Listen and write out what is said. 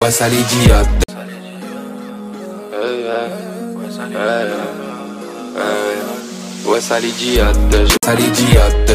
Ouais, ça l'idiote. Ouais, ça l'idiote. Ça l'idiote.